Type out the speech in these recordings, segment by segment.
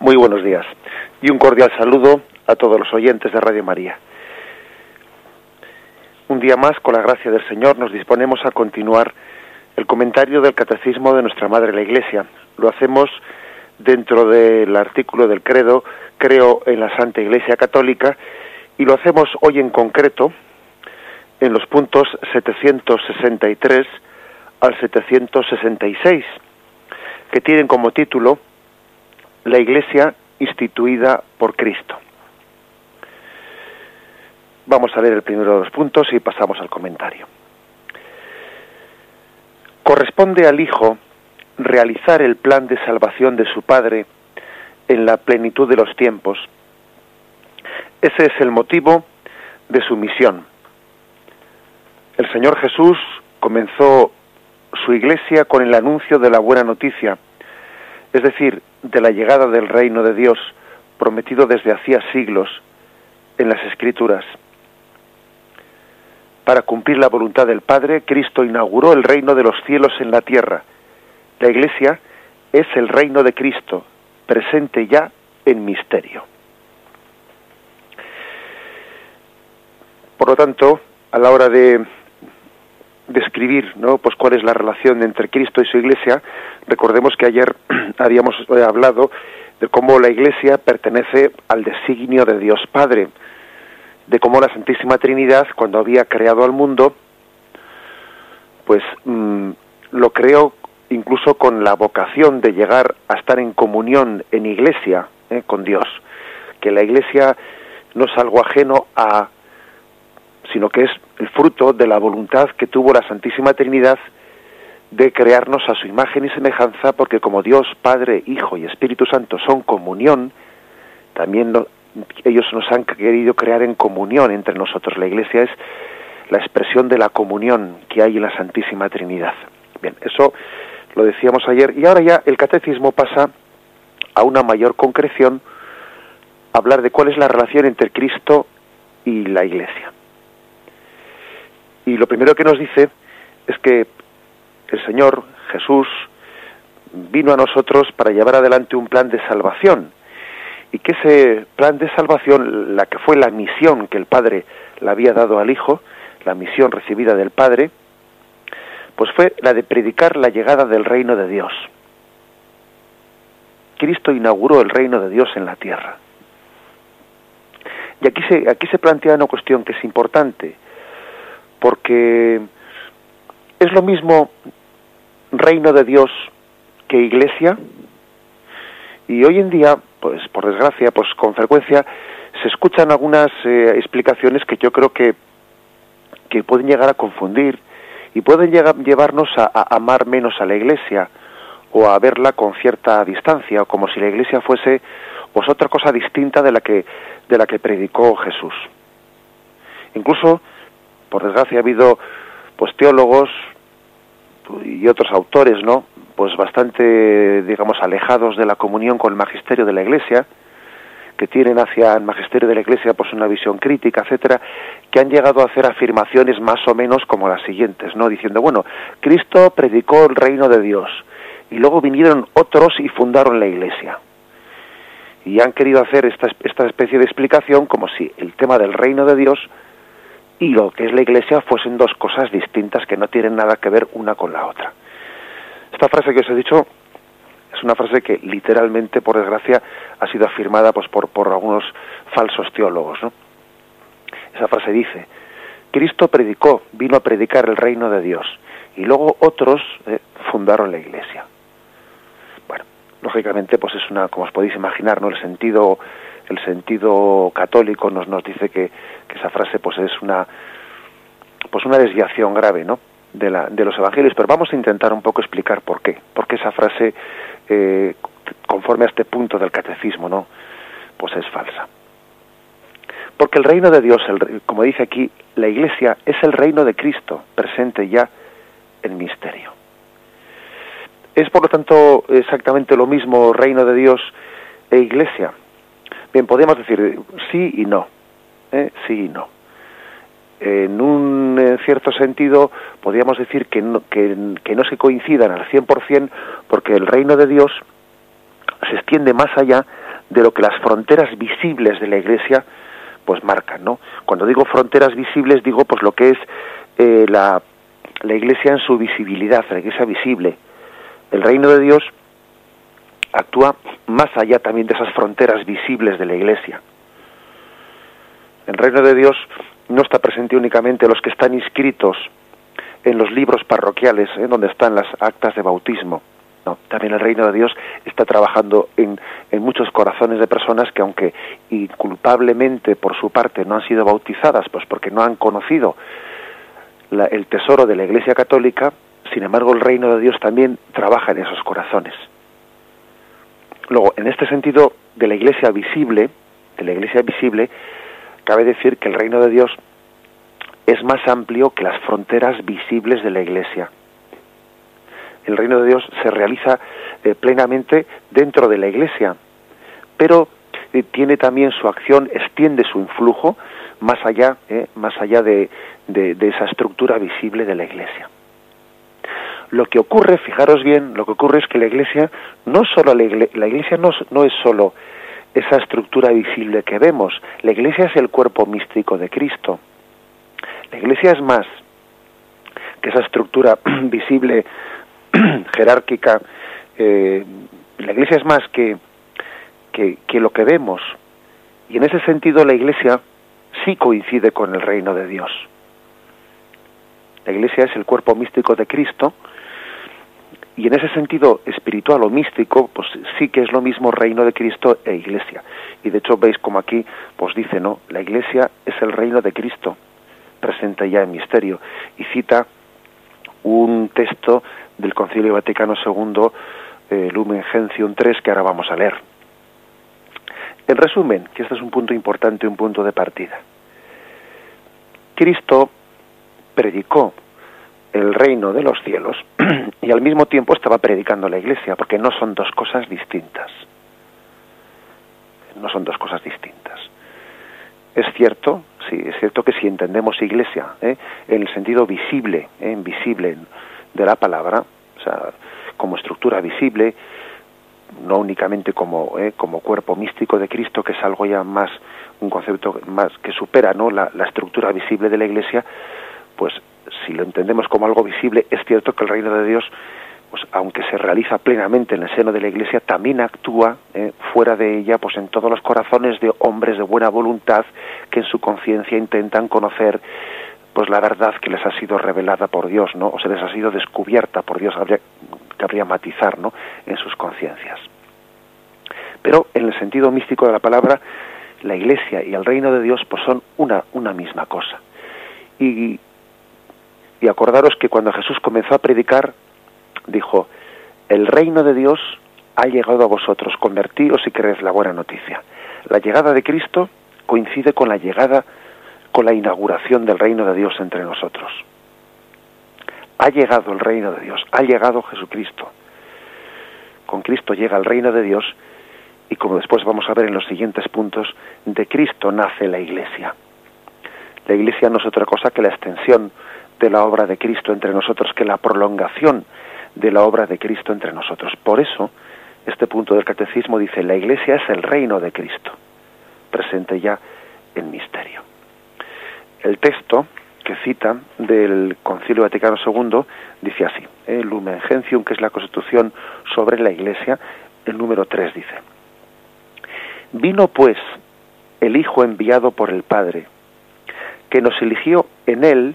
Muy buenos días y un cordial saludo a todos los oyentes de Radio María. Un día más, con la gracia del Señor, nos disponemos a continuar el comentario del Catecismo de nuestra Madre la Iglesia. Lo hacemos dentro del artículo del credo Creo en la Santa Iglesia Católica y lo hacemos hoy en concreto en los puntos 763 al 766, que tienen como título La Iglesia instituida por Cristo. Vamos a leer el primero de los puntos y pasamos al comentario. Corresponde al Hijo realizar el plan de salvación de su Padre en la plenitud de los tiempos. Ese es el motivo de su misión. El Señor Jesús comenzó su iglesia con el anuncio de la buena noticia, es decir, de la llegada del reino de Dios, prometido desde hacía siglos en las Escrituras. Para cumplir la voluntad del Padre, Cristo inauguró el reino de los cielos en la tierra. La Iglesia es el reino de Cristo, presente ya en misterio. Por lo tanto, a la hora de describir ¿no? pues cuál es la relación entre Cristo y su Iglesia, recordemos que ayer habíamos eh, hablado de cómo la Iglesia pertenece al designio de Dios Padre, de cómo la Santísima Trinidad, cuando había creado al mundo, pues mm, lo creó incluso con la vocación de llegar a estar en comunión en Iglesia ¿eh? con Dios, que la Iglesia no es algo ajeno a sino que es el fruto de la voluntad que tuvo la Santísima Trinidad de crearnos a su imagen y semejanza, porque como Dios, Padre, Hijo y Espíritu Santo son comunión, también ellos nos han querido crear en comunión entre nosotros. La Iglesia es la expresión de la comunión que hay en la Santísima Trinidad. Bien, eso lo decíamos ayer y ahora ya el catecismo pasa a una mayor concreción, hablar de cuál es la relación entre Cristo y la Iglesia. Y lo primero que nos dice es que el Señor Jesús vino a nosotros para llevar adelante un plan de salvación y que ese plan de salvación, la que fue la misión que el Padre le había dado al Hijo, la misión recibida del Padre, pues fue la de predicar la llegada del reino de Dios. Cristo inauguró el reino de Dios en la tierra. Y aquí se, aquí se plantea una cuestión que es importante porque es lo mismo reino de Dios que iglesia y hoy en día pues por desgracia pues con frecuencia se escuchan algunas eh, explicaciones que yo creo que que pueden llegar a confundir y pueden llegar, llevarnos a, amar menos a la iglesia o a verla con cierta distancia o como si la iglesia fuese pues otra cosa distinta de la que de la que predicó Jesús. Incluso por desgracia ha habido pues teólogos y otros autores, ¿no? Pues bastante, digamos, alejados de la comunión con el magisterio de la Iglesia, que tienen hacia el magisterio de la Iglesia pues una visión crítica, etcétera, que han llegado a hacer afirmaciones más o menos como las siguientes, ¿no? Diciendo, bueno, Cristo predicó el reino de Dios y luego vinieron otros y fundaron la Iglesia. Y han querido hacer esta, esta especie de explicación como si el tema del reino de Dios y lo que es la Iglesia fuesen dos cosas distintas que no tienen nada que ver una con la otra. Esta frase que os he dicho es una frase que literalmente, por desgracia, ha sido afirmada pues, por, por algunos falsos teólogos. ¿no? Esa frase dice, Cristo predicó, vino a predicar el reino de Dios, y luego otros eh, fundaron la Iglesia. Bueno, lógicamente, pues es una, como os podéis imaginar, ¿no? el sentido el sentido católico nos nos dice que, esa frase pues es una pues una desviación grave no de, la, de los evangelios. Pero vamos a intentar un poco explicar por qué. Por qué esa frase eh, conforme a este punto del catecismo no pues es falsa. Porque el reino de Dios el, como dice aquí la Iglesia es el reino de Cristo presente ya en misterio. Es por lo tanto exactamente lo mismo reino de Dios e Iglesia Bien, podemos decir sí y no, ¿eh? sí y no. En un eh, cierto sentido, podríamos decir que no, que, no se coincidan al 100% porque el reino de Dios se extiende más allá de lo que las fronteras visibles de la Iglesia pues marcan, ¿no? Cuando digo fronteras visibles digo pues lo que es eh, la, la Iglesia en su visibilidad, la Iglesia visible. El reino de Dios actúa más allá también de esas fronteras visibles de la Iglesia. El reino de Dios no está presente únicamente los que están inscritos en los libros parroquiales, en donde están las actas de bautismo. No, también el reino de Dios está trabajando en, en muchos corazones de personas que aunque inculpablemente por su parte no han sido bautizadas, pues porque no han conocido el tesoro de la Iglesia Católica, sin embargo el reino de Dios también trabaja en esos corazones. Luego, en este sentido de la Iglesia visible, de la Iglesia visible, cabe decir que el reino de Dios es más amplio que las fronteras visibles de la Iglesia. El reino de Dios se realiza eh, plenamente dentro de la Iglesia, pero eh, tiene también su acción, extiende su influjo más allá, eh, más allá de, esa estructura visible de la Iglesia. Lo que ocurre, fijaros bien, lo que ocurre es que la Iglesia no solo la, iglesia, no, es solo esa estructura visible que vemos, la Iglesia es el cuerpo místico de Cristo. La Iglesia es más que esa estructura visible, jerárquica. Eh, la Iglesia es más que, que lo que vemos. Y en ese sentido la Iglesia sí coincide con el reino de Dios. La Iglesia es el cuerpo místico de Cristo y en ese sentido espiritual o místico, pues sí que es lo mismo reino de Cristo e Iglesia. Y de hecho veis como aquí pues dice, ¿no? La Iglesia es el reino de Cristo presente ya en misterio y cita un texto del Concilio Vaticano II, eh, Lumen Gentium 3, que ahora vamos a leer. En resumen, que este es un punto importante, un punto de partida. Cristo predicó el reino de los cielos y al mismo tiempo estaba predicando la iglesia, porque no son dos cosas distintas. No son dos cosas distintas. Es cierto, sí, es cierto que si entendemos iglesia ¿eh? en el sentido visible, ¿eh? visible de la palabra, o sea, como estructura visible, no únicamente como, ¿eh? como cuerpo místico de Cristo, que es algo ya más, un concepto más que supera ¿no? la, la estructura visible de la iglesia, pues si lo entendemos como algo visible, es cierto que el reino de Dios pues aunque se realiza plenamente en el seno de la Iglesia, también actúa eh, fuera de ella, pues en todos los corazones de hombres de buena voluntad que en su conciencia intentan conocer pues la verdad que les ha sido revelada por Dios, ¿no? O se les ha sido descubierta por Dios, habría, que habría matizar, ¿no? En sus conciencias. Pero en el sentido místico de la palabra, la Iglesia y el reino de Dios pues son una, una misma cosa. Y, y acordaros que cuando Jesús comenzó a predicar, dijo, el reino de Dios ha llegado a vosotros, convertíos y creed la buena noticia. La llegada de Cristo coincide con la llegada, con la inauguración del reino de Dios entre nosotros. Ha llegado el reino de Dios, ha llegado Jesucristo. Con Cristo llega el reino de Dios y como después vamos a ver en los siguientes puntos, de Cristo nace la Iglesia. La Iglesia no es otra cosa que la extensión de la obra de Cristo entre nosotros, que la prolongación de la obra de Cristo entre nosotros. Por eso, este punto del catecismo dice, la Iglesia es el reino de Cristo, presente ya en misterio. El texto que cita del Concilio Vaticano II dice así, el ¿eh? Lumen Gentium, que es la constitución sobre la Iglesia, el número 3 dice, Vino pues el Hijo enviado por el Padre, que nos eligió en Él,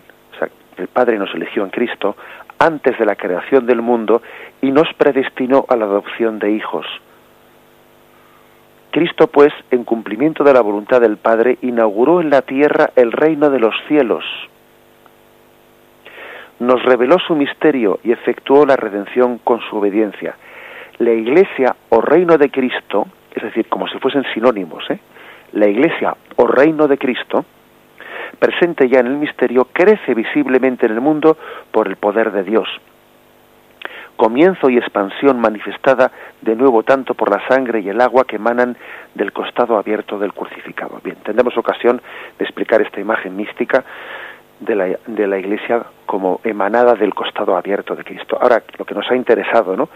el Padre nos eligió en Cristo, antes de la creación del mundo y nos predestinó a la adopción de hijos. Cristo, pues, en cumplimiento de la voluntad del Padre, inauguró en la tierra el reino de los cielos. Nos reveló su misterio y efectuó la redención con su obediencia. La iglesia o reino de Cristo, es decir, como si fuesen sinónimos, ¿eh? la iglesia o reino de Cristo, presente ya en el misterio, crece visiblemente en el mundo por el poder de Dios. Comienzo y expansión manifestada de nuevo tanto por la sangre y el agua que emanan del costado abierto del crucificado. Bien, tendremos ocasión de explicar esta imagen mística de la, Iglesia como emanada del costado abierto de Cristo. Ahora, lo que nos ha interesado, ¿no?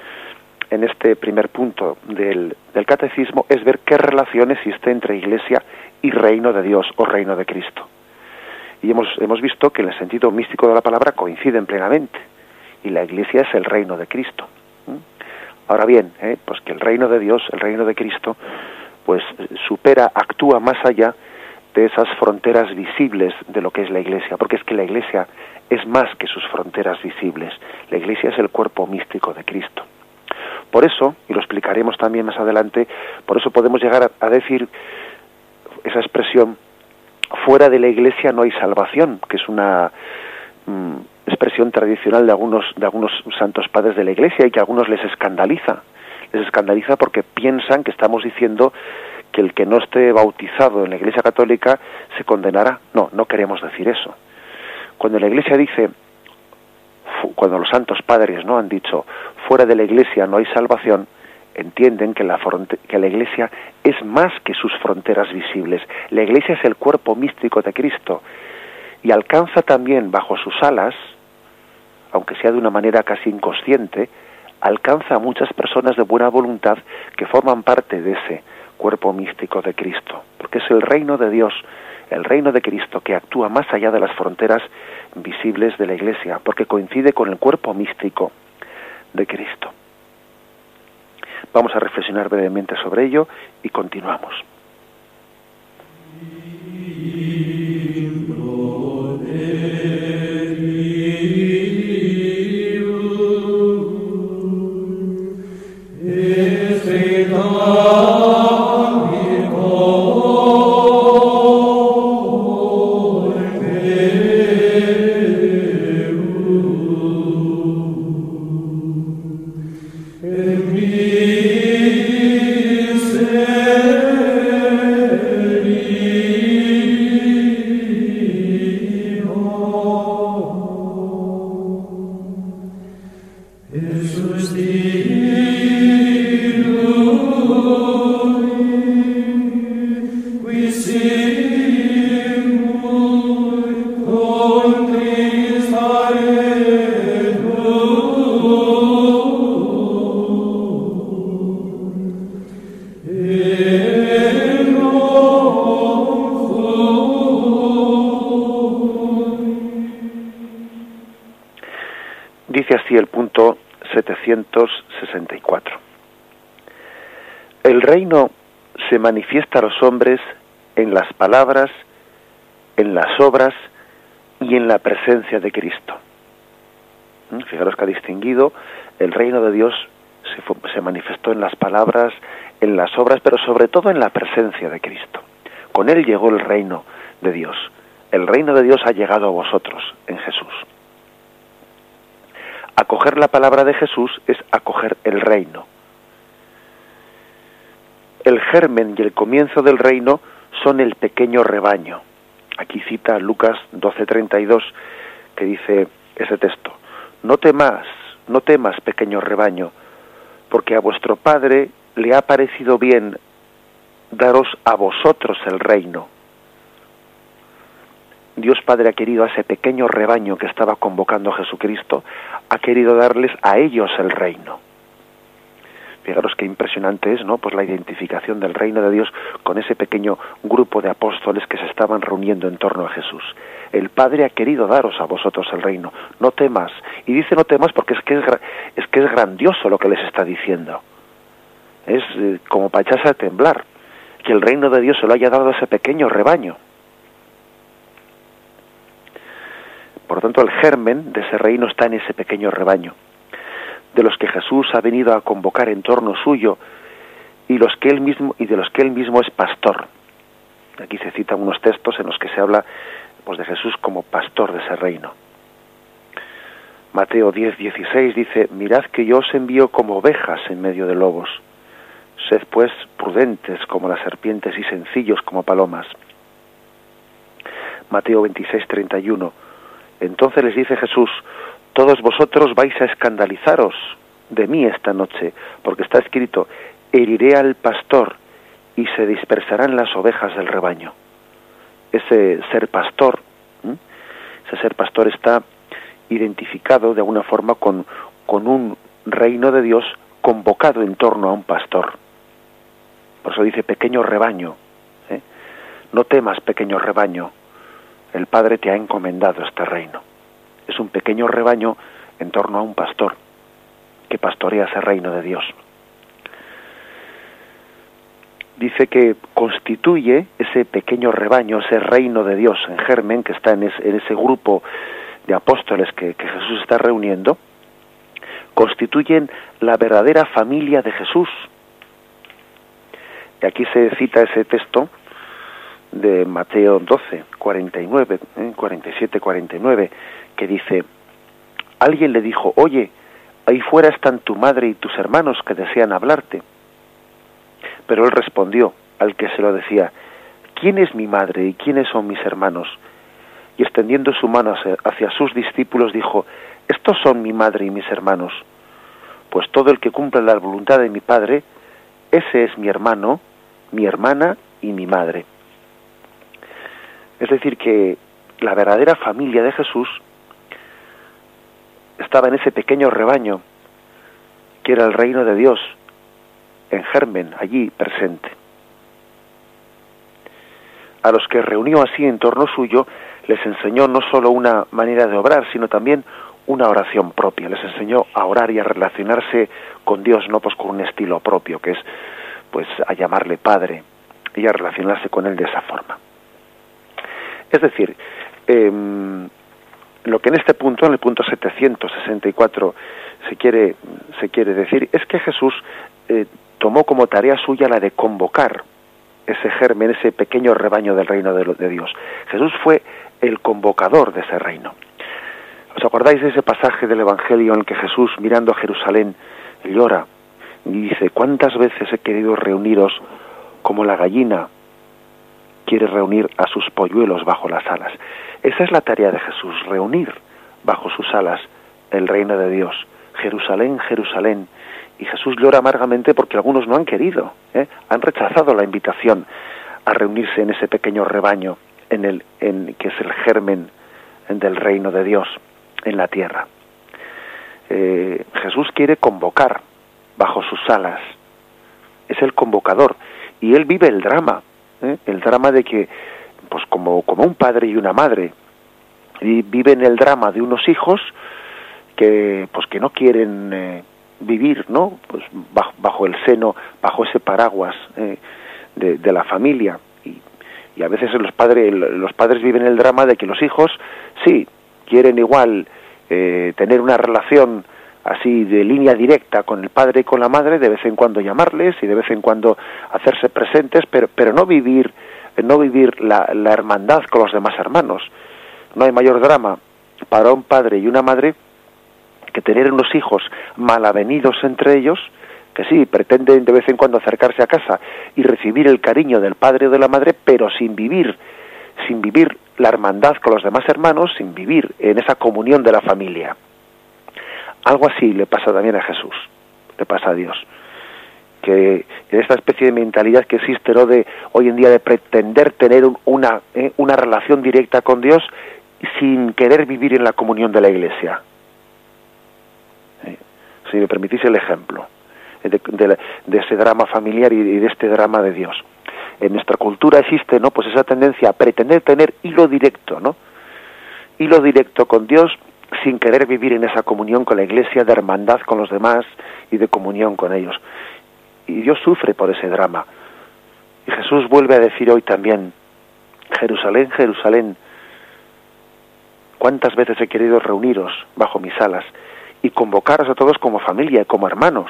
en este primer punto del catecismo es ver qué relación existe entre Iglesia y reino de Dios o reino de Cristo. Y hemos, hemos visto que en el sentido místico de la palabra coinciden plenamente. Y la Iglesia es el reino de Cristo. Ahora bien, ¿eh? pues que el reino de Dios, el reino de Cristo, pues supera, actúa más allá de esas fronteras visibles de lo que es la Iglesia, porque es que la Iglesia es más que sus fronteras visibles. La Iglesia es el cuerpo místico de Cristo. Por eso, y lo explicaremos también más adelante, por eso podemos llegar a, decir esa expresión, fuera de la Iglesia no hay salvación, que es una mm, expresión tradicional de algunos, de algunos santos padres de la Iglesia y que a algunos les escandaliza. Les escandaliza porque piensan que estamos diciendo que el que no esté bautizado en la Iglesia Católica se condenará. No, no queremos decir eso. Cuando la Iglesia dice, cuando los santos padres no han dicho, fuera de la Iglesia no hay salvación, entienden que la, que la Iglesia es más que sus fronteras visibles. La Iglesia es el cuerpo místico de Cristo y alcanza también bajo sus alas, aunque sea de una manera casi inconsciente, alcanza a muchas personas de buena voluntad que forman parte de ese cuerpo místico de Cristo, porque es el reino de Dios, el reino de Cristo que actúa más allá de las fronteras visibles de la Iglesia, porque coincide con el cuerpo místico de Cristo. Vamos a reflexionar brevemente sobre ello y continuamos. Manifiesta a los hombres en las palabras, en las obras y en la presencia de Cristo. ¿Mm? Fijaros que ha distinguido el reino de Dios se, se, manifestó en las palabras, en las obras, pero sobre todo en la presencia de Cristo. Con él llegó el reino de Dios. El reino de Dios ha llegado a vosotros en Jesús. Acoger la palabra de Jesús es acoger el reino el germen y el comienzo del reino son el pequeño rebaño. Aquí cita Lucas 12:32 que dice ese texto, no temas, no temas pequeño rebaño, porque a vuestro Padre le ha parecido bien daros a vosotros el reino. Dios Padre ha querido a ese pequeño rebaño que estaba convocando a Jesucristo, ha querido darles a ellos el reino. Fijaros qué impresionante es, ¿no? Pues la identificación del reino de Dios con ese pequeño grupo de apóstoles que se estaban reuniendo en torno a Jesús. El Padre ha querido daros a vosotros el reino. No temas. Y dice no temas porque es que es, es que es grandioso lo que les está diciendo. Es eh, como para echarse a temblar que el reino de Dios se lo haya dado a ese pequeño rebaño. Por lo tanto, el germen de ese reino está en ese pequeño rebaño de los que Jesús ha venido a convocar en torno suyo y los que él mismo y de los que él mismo es pastor. Aquí se citan unos textos en los que se habla pues, de Jesús como pastor de ese reino. Mateo 10, 16 dice, mirad que yo os envío como ovejas en medio de lobos. Sed pues prudentes como las serpientes y sencillos como palomas. Mateo 26, 31. Entonces les dice Jesús, todos vosotros vais a escandalizaros de mí esta noche, porque está escrito, heriré al pastor y se dispersarán las ovejas del rebaño. Ese ser pastor, ese ser pastor está identificado de alguna forma con, con un reino de Dios convocado en torno a un pastor. Por eso dice pequeño rebaño. ¿eh? No temas, pequeño rebaño. El Padre te ha encomendado este reino. Es un pequeño rebaño en torno a un pastor que pastorea ese reino de Dios. Dice que constituye ese pequeño rebaño, ese reino de Dios en germen, que está en ese, grupo de apóstoles que Jesús está reuniendo, constituyen la verdadera familia de Jesús. Y aquí se cita ese texto de Mateo 12, 49, 47, 49, que dice, alguien le dijo, oye, ahí fuera están tu madre y tus hermanos que desean hablarte. Pero él respondió al que se lo decía, ¿quién es mi madre y quiénes son mis hermanos? Y extendiendo su mano hacia sus discípulos dijo, estos son mi madre y mis hermanos, pues todo el que cumple la voluntad de mi Padre, ese es mi hermano, mi hermana y mi madre. Es decir, que la verdadera familia de Jesús estaba en ese pequeño rebaño que era el reino de Dios, en germen, allí presente. A los que reunió así en torno suyo, les enseñó no solo una manera de obrar, sino también una oración propia. Les enseñó a orar y a relacionarse con Dios, no pues con un estilo propio, que es pues a llamarle Padre y a relacionarse con Él de esa forma. Es decir, em, lo que en este punto, en el punto 764, se quiere, se quiere decir es que Jesús eh, tomó como tarea suya la de convocar ese germen, ese pequeño rebaño del reino de, de Dios. Jesús fue el convocador de ese reino. ¿Os acordáis de ese pasaje del Evangelio en el que Jesús, mirando a Jerusalén, llora y dice, ¿cuántas veces he querido reuniros como la gallina quiere reunir a sus polluelos bajo las alas? Esa es la tarea de Jesús, reunir bajo sus alas el reino de Dios. Jerusalén, Jerusalén. Y Jesús llora amargamente porque algunos no han querido, ¿eh? han rechazado la invitación a reunirse en ese pequeño rebaño en el, en, que es el germen del reino de Dios en la tierra. Eh, Jesús quiere convocar bajo sus alas, es el convocador y él vive el drama, ¿eh? el drama de que, pues como, como un padre y una madre, y viven el drama de unos hijos que, pues que no quieren eh, vivir, ¿no? Pues bajo, bajo, el seno, bajo ese paraguas de, de la familia y, y a veces los padres los padres viven el drama de que los hijos sí quieren igual eh, tener una relación así de línea directa con el padre y con la madre, de vez en cuando llamarles y de vez en cuando hacerse presentes, pero, pero no vivir, no vivir la, hermandad con los demás hermanos. No hay mayor drama para un padre y una madre que tener unos hijos malavenidos entre ellos, que sí, pretenden de vez en cuando acercarse a casa y recibir el cariño del padre o de la madre, pero sin vivir, sin vivir la hermandad con los demás hermanos sin vivir en esa comunión de la familia. Algo así le pasa también a Jesús, le pasa a Dios. Que en esta especie de mentalidad que existe ¿no? de hoy en día de pretender tener una, eh, una relación directa con Dios sin querer vivir en la comunión de la Iglesia. Eh, si me permitís el ejemplo de, de, ese drama familiar y de este drama de Dios en nuestra cultura existe, ¿no? Pues esa tendencia a pretender tener hilo directo, ¿no? Hilo directo con Dios sin querer vivir en esa comunión con la iglesia, de hermandad con los demás y de comunión con ellos. Y Dios sufre por ese drama. Y Jesús vuelve a decir hoy también, Jerusalén, Jerusalén, cuántas veces he querido reuniros bajo mis alas y convocaros a todos como familia, como hermanos.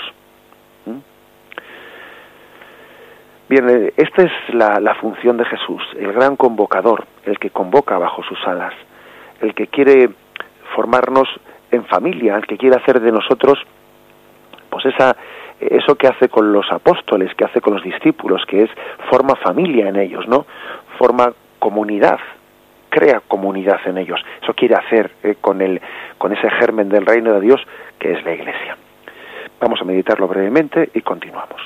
Bien, eh, esta es la, función de Jesús, el gran convocador, el que convoca bajo sus alas, el que quiere formarnos en familia, el que quiere hacer de nosotros, pues esa, eso que hace con los apóstoles, que hace con los discípulos, que es forma familia en ellos, ¿no? Forma comunidad, crea comunidad en ellos. Eso quiere hacer eh, con el, con ese germen del reino de Dios que es la Iglesia. Vamos a meditarlo brevemente y continuamos.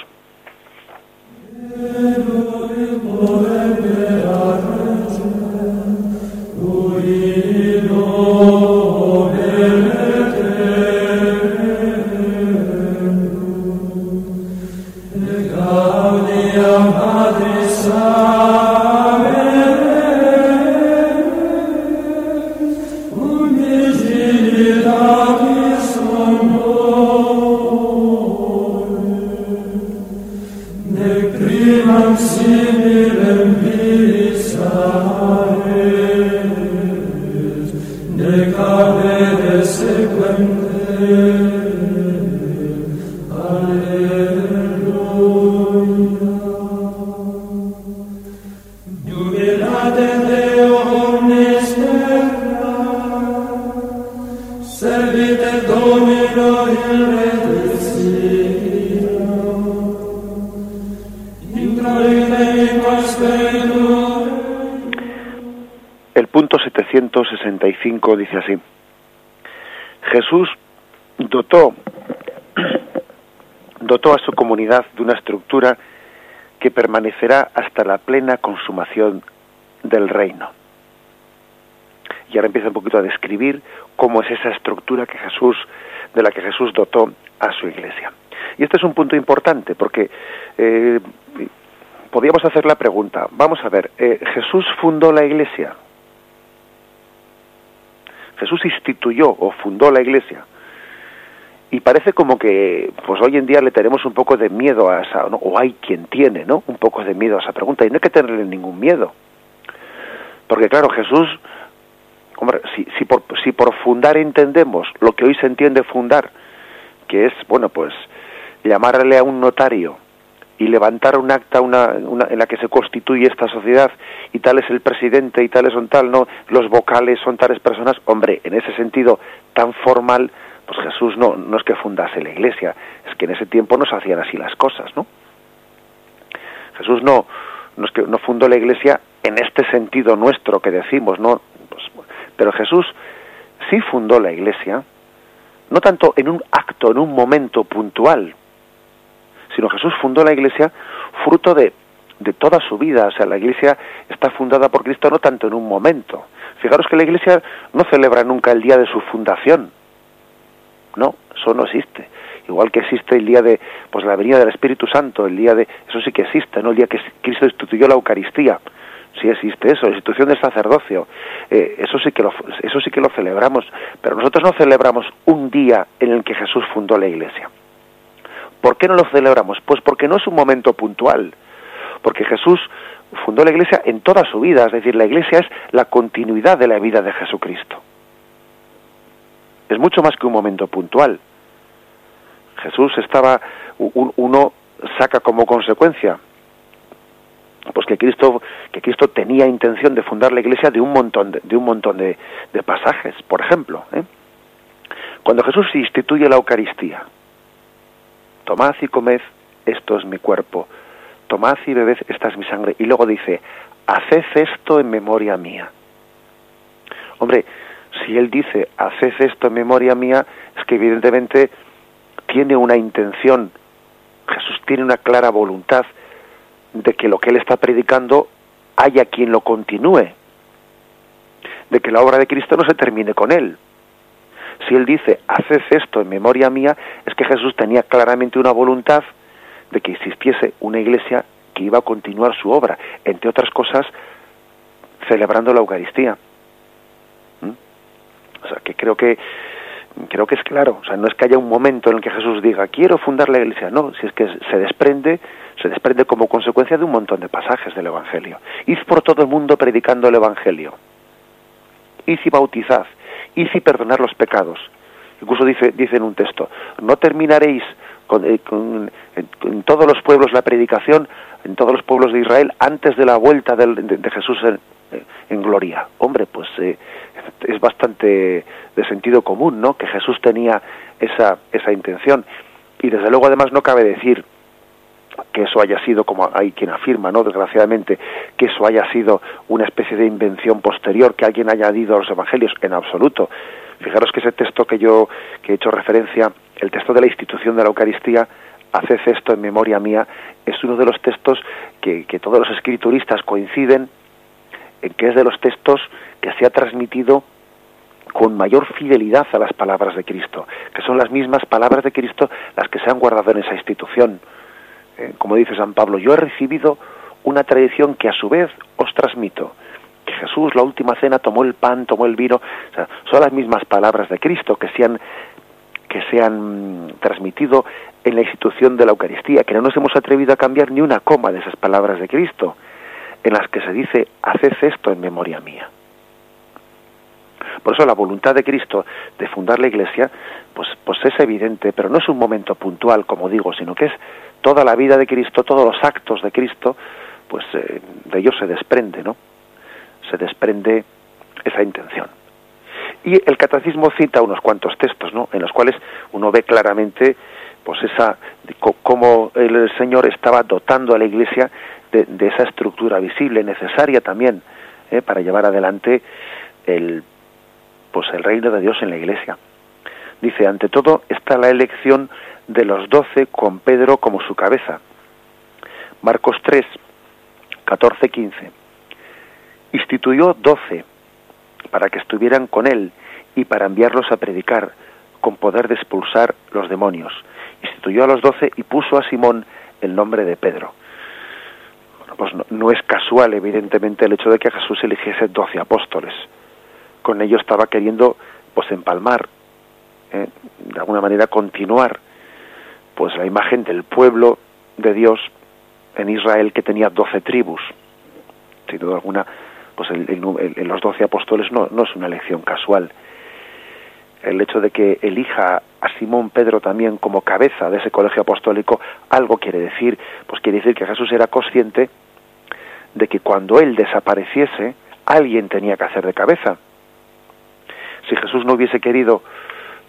765 dice así. Jesús dotó, dotó a su comunidad de una estructura que permanecerá hasta la plena consumación del reino. Y ahora empieza un poquito a describir cómo es esa estructura que Jesús, de la que Jesús dotó a su iglesia. Y este es un punto importante porque eh, podríamos hacer la pregunta, vamos a ver, eh, ¿Jesús fundó la iglesia? Jesús instituyó o fundó la iglesia. Y parece como que, pues hoy en día le tenemos un poco de miedo a esa, o hay quien tiene, ¿no? Un poco de miedo a esa pregunta, y no hay que tenerle ningún miedo. Porque claro, Jesús, hombre, si, si, por, si por fundar entendemos lo que hoy se entiende fundar, que es, bueno, pues llamarle a un notario y levantar un acta una, en la que se constituye esta sociedad y tal es el presidente y tales son tal, no, los vocales son tales personas, hombre, en ese sentido tan formal, pues Jesús no, no es que fundase la iglesia, es que en ese tiempo no se hacían así las cosas, ¿no? Jesús no, no es que no fundó la iglesia en este sentido nuestro que decimos, ¿no? Pero Jesús sí fundó la iglesia, no tanto en un acto, en un momento puntual, sino Jesús fundó la iglesia fruto de, de toda su vida. O sea, la iglesia está fundada por Cristo no tanto en un momento. Fijaros que la iglesia no celebra nunca el día de su fundación. No, eso no existe. Igual que existe el día de pues la venida del Espíritu Santo, el día de eso sí que existe, ¿no? El día que Cristo instituyó la Eucaristía. Sí existe eso, la institución del sacerdocio. Eh, eso sí que lo eso sí que lo celebramos, pero nosotros no celebramos un día en el que Jesús fundó la iglesia. ¿Por qué no lo celebramos? Pues porque no es un momento puntual, porque Jesús fundó la iglesia en toda su vida, es decir, la iglesia es la continuidad de la vida de Jesucristo. Es mucho más que un momento puntual. Jesús estaba, uno saca como consecuencia, pues que Cristo, que Cristo tenía intención de fundar la iglesia de un montón de, un montón de, pasajes, por ejemplo. ¿eh? Cuando Jesús instituye la Eucaristía, tomad y comed, esto es mi cuerpo, tomad y bebed, esta es mi sangre. Y luego dice, haced esto en memoria mía. Hombre, si él dice, haced esto en memoria mía, es que evidentemente tiene una intención, Jesús tiene una clara voluntad de que lo que él está predicando haya quien lo continúe, de que la obra de Cristo no se termine con él. Si él dice, haced esto en memoria mía, es que Jesús tenía claramente una voluntad de que existiese una iglesia que iba a continuar su obra, entre otras cosas, celebrando la Eucaristía. ¿Mm? O sea, que creo que creo que es claro, o sea, no es que haya un momento en el que Jesús diga, quiero fundar la iglesia, no, si es que se desprende, se desprende como consecuencia de un montón de pasajes del Evangelio. Id por todo el mundo predicando el Evangelio. Id y bautizad y si perdonar los pecados. Incluso dice, dice en un texto, no terminaréis con, eh, en, todos los pueblos la predicación, en todos los pueblos de Israel, antes de la vuelta de, Jesús en, gloria. Hombre, pues eh, es bastante de sentido común, ¿no? Que Jesús tenía esa, esa intención. Y desde luego además no cabe decir que eso haya sido, como hay quien afirma, ¿no? Desgraciadamente, que eso haya sido una especie de invención posterior que alguien haya añadido a los evangelios, en absoluto. Fijaros que ese texto que yo que he hecho referencia, el texto de la institución de la Eucaristía, haced esto en memoria mía, es uno de los textos que, que todos los escrituristas coinciden en que es de los textos que se ha transmitido con mayor fidelidad a las palabras de Cristo, que son las mismas palabras de Cristo las que se han guardado en esa institución. Eh, como dice San Pablo, yo he recibido una tradición que a su vez os transmito. Que Jesús, la última cena, tomó el pan, tomó el vino. son las mismas palabras de Cristo que se han, que transmitido en la institución de la Eucaristía, que no nos hemos atrevido a cambiar ni una coma de esas palabras de Cristo, en las que se dice, haced esto en memoria mía. Por eso la voluntad de Cristo de fundar la Iglesia, pues, pues es evidente, pero no es un momento puntual, como digo, sino que es toda la vida de Cristo, todos los actos de Cristo, pues eh, de ellos se desprende, ¿no? Se desprende esa intención. Y el catecismo cita unos cuantos textos, ¿no? En los cuales uno ve claramente, pues esa, cómo el Señor estaba dotando a la Iglesia de, esa estructura visible necesaria también ¿eh? para llevar adelante el, pues el reino de Dios en la Iglesia. Dice, ante todo está la elección de los doce con Pedro como su cabeza. Marcos 3, 14, 15. Instituyó doce para que estuvieran con él y para enviarlos a predicar con poder de expulsar los demonios. Instituyó a los doce y puso a Simón el nombre de Pedro. pues no, es casual, evidentemente, el hecho de que Jesús eligiese doce apóstoles. Con ello estaba queriendo, pues, empalmar, ¿eh? de alguna manera continuar pues la imagen del pueblo de Dios en Israel que tenía doce tribus. Sin duda alguna, pues el, los doce apóstoles no, no es una elección casual. El hecho de que elija a Simón Pedro también como cabeza de ese colegio apostólico, algo quiere decir, pues quiere decir que Jesús era consciente de que cuando él desapareciese, alguien tenía que hacer de cabeza. Si Jesús no hubiese querido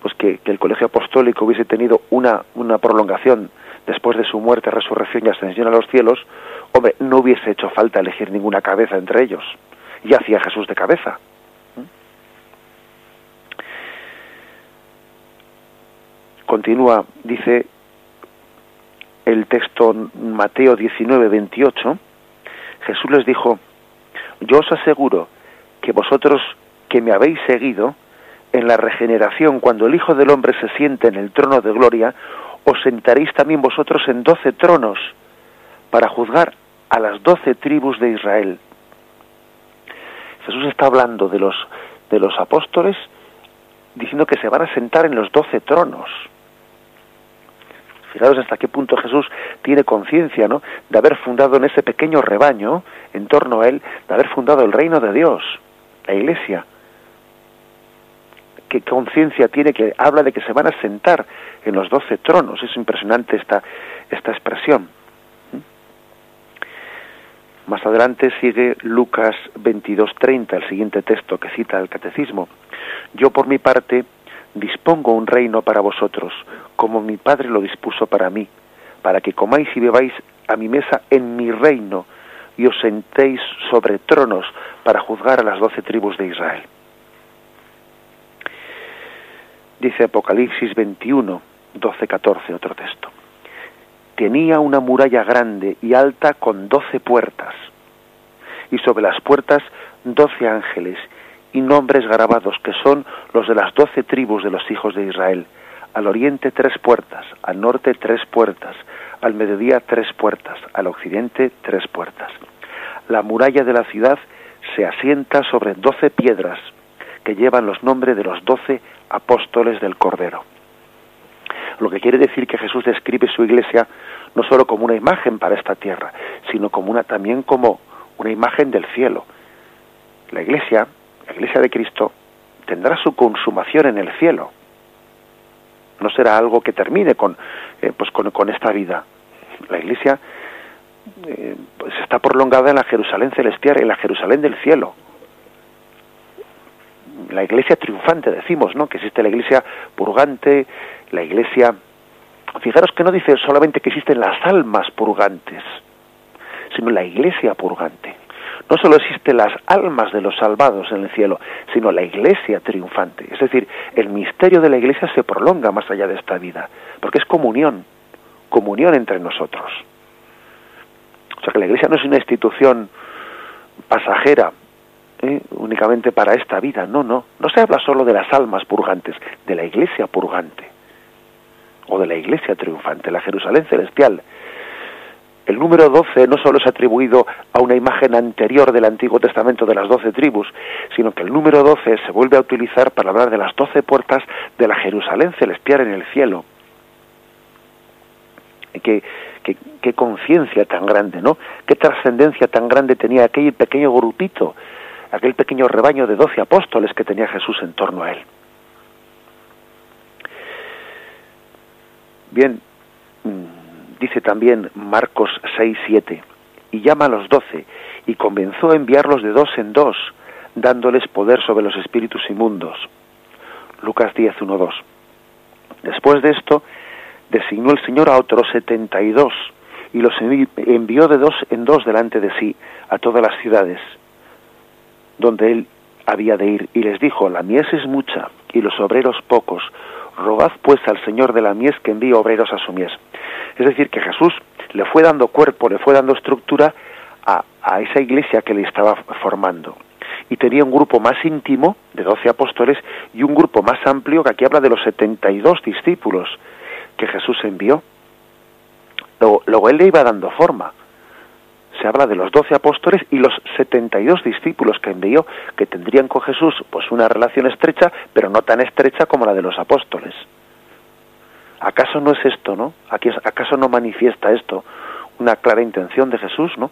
pues que, el colegio apostólico hubiese tenido una, una prolongación después de su muerte, resurrección y ascensión a los cielos, hombre, no hubiese hecho falta elegir ninguna cabeza entre ellos. Y hacía Jesús de cabeza. Continúa, dice el texto Mateo 19, 28, Jesús les dijo, yo os aseguro que vosotros que me habéis seguido, en la regeneración, cuando el Hijo del Hombre se siente en el trono de gloria, os sentaréis también vosotros en doce tronos para juzgar a las doce tribus de Israel. Jesús está hablando de los, de los apóstoles diciendo que se van a sentar en los doce tronos. Fijaros hasta qué punto Jesús tiene conciencia, ¿no? De haber fundado en ese pequeño rebaño, en torno a él, de haber fundado el reino de Dios, la iglesia qué conciencia tiene que habla de que se van a sentar en los doce tronos. Es impresionante esta, esta expresión. Más adelante sigue Lucas 22:30, el siguiente texto que cita el catecismo. Yo por mi parte dispongo un reino para vosotros, como mi Padre lo dispuso para mí, para que comáis y bebáis a mi mesa en mi reino y os sentéis sobre tronos para juzgar a las doce tribus de Israel. Dice Apocalipsis 21, 12, 14, otro texto. Tenía una muralla grande y alta con doce puertas, y sobre las puertas doce ángeles y nombres grabados que son los de las doce tribus de los hijos de Israel. Al oriente tres puertas, al norte tres puertas, al mediodía tres puertas, al occidente tres puertas. La muralla de la ciudad se asienta sobre doce piedras que llevan los nombres de los doce apóstoles del Cordero. Lo que quiere decir que Jesús describe su iglesia no solo como una imagen para esta tierra, sino como una, también como una imagen del cielo. La iglesia, la iglesia de Cristo, tendrá su consumación en el cielo. No será algo que termine con, eh, pues con, esta vida. La iglesia eh, pues está prolongada en la Jerusalén celestial, en la Jerusalén del cielo la iglesia triunfante, decimos, ¿no? Que existe la iglesia purgante, la iglesia... Fijaros que no dice solamente que existen las almas purgantes, sino la iglesia purgante. No solo existen las almas de los salvados en el cielo, sino la iglesia triunfante. Es decir, el misterio de la iglesia se prolonga más allá de esta vida, porque es comunión, comunión entre nosotros. O sea que la iglesia no es una institución pasajera, ¿eh? únicamente para esta vida. No, no. No se habla solo de las almas purgantes, de la iglesia purgante o de la iglesia triunfante, la Jerusalén celestial. el número 12 no solo es atribuido a una imagen anterior del Antiguo Testamento de las doce tribus, sino que el número 12 se vuelve a utilizar para hablar de las doce puertas de la Jerusalén celestial en el cielo. Qué, qué, qué conciencia tan grande, ¿no? Qué trascendencia tan grande tenía aquel pequeño grupito, aquel pequeño rebaño de doce apóstoles que tenía Jesús en torno a él. Bien, mm, dice también Marcos 6, 7, y llama a los doce, y comenzó a enviarlos de dos en dos, dándoles poder sobre los espíritus inmundos. Lucas 10, 1, 2. Después de esto, designó el Señor a otros setenta y dos, y los envió de dos en dos delante de sí a todas las ciudades donde él había de ir, y les dijo, la mies es mucha, y los obreros pocos, rogad pues al Señor de la mies que envíe obreros a su mies. Es decir, que Jesús le fue dando cuerpo, le fue dando estructura a, a esa iglesia que le estaba formando. Y tenía un grupo más íntimo, de doce apóstoles, y un grupo más amplio, que aquí habla de los setenta y dos discípulos que Jesús envió. Luego, luego él le iba dando forma se habla de los doce apóstoles y los setenta y dos discípulos que envió, que tendrían con Jesús pues una relación estrecha, pero no tan estrecha como la de los apóstoles. ¿Acaso no es esto, no? ¿Acaso no manifiesta esto una clara intención de Jesús, no?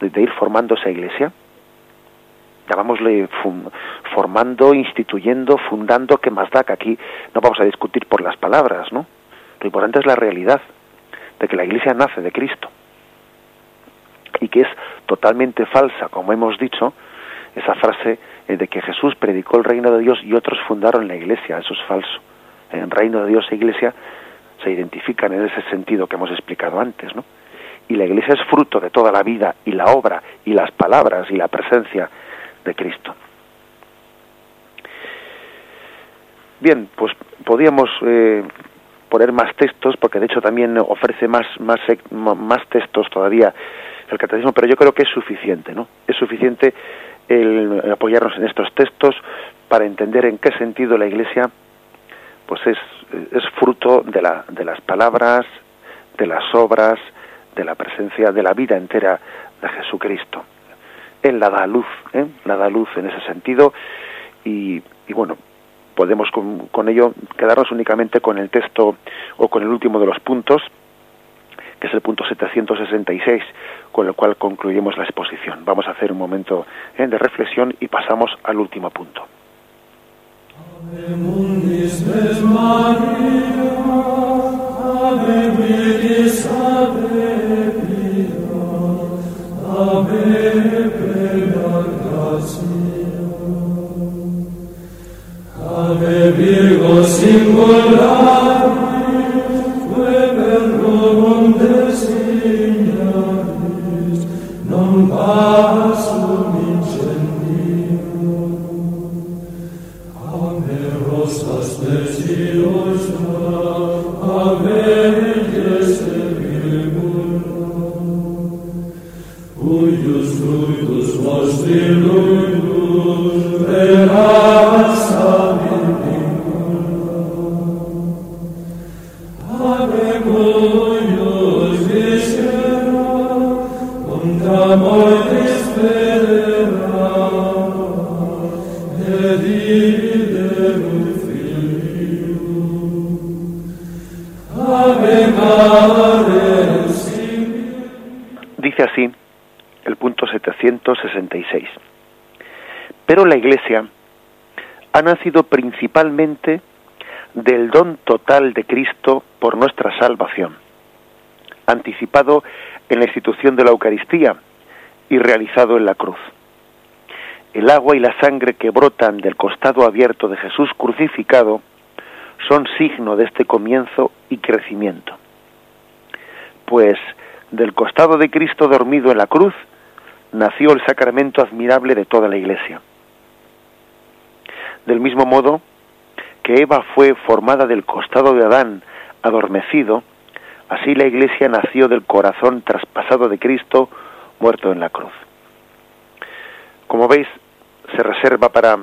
De, ir formando esa iglesia. Llamámosle formando, instituyendo, fundando, que más da que aquí no vamos a discutir por las palabras, ¿no? Lo importante es la realidad de que la iglesia nace de Cristo y que es totalmente falsa, como hemos dicho, esa frase eh, de que Jesús predicó el reino de Dios y otros fundaron la iglesia, eso es falso. En reino de Dios e iglesia se identifican en ese sentido que hemos explicado antes, ¿no? Y la iglesia es fruto de toda la vida y la obra y las palabras y la presencia de Cristo. Bien, pues podríamos eh, poner más textos, porque de hecho también ofrece más, más, más textos todavía el catecismo, pero yo creo que es suficiente, ¿no? Es suficiente apoyarnos en estos textos para entender en qué sentido la Iglesia pues es, fruto de, la, de las palabras, de las obras, de la presencia, de la vida entera de Jesucristo. Él la da luz, ¿eh? la da luz en ese sentido y, bueno, podemos con, ello quedarnos únicamente con el texto o con el último de los puntos, es el punto 766, con el cual concluimos la exposición. Vamos a hacer un momento eh, de reflexión y pasamos al último punto. Ave Virgo Dice nacido principalmente del don total de Cristo por nuestra salvación, anticipado en la institución de la Eucaristía y realizado en la cruz. El agua y la sangre que brotan del costado abierto de Jesús crucificado son signo de este comienzo y crecimiento. Pues del costado de Cristo dormido en la cruz nació el sacramento admirable de toda la Iglesia. Del mismo modo que Eva fue formada del costado de Adán adormecido, así la Iglesia nació del corazón traspasado de Cristo muerto en la cruz. Como veis, se reserva para,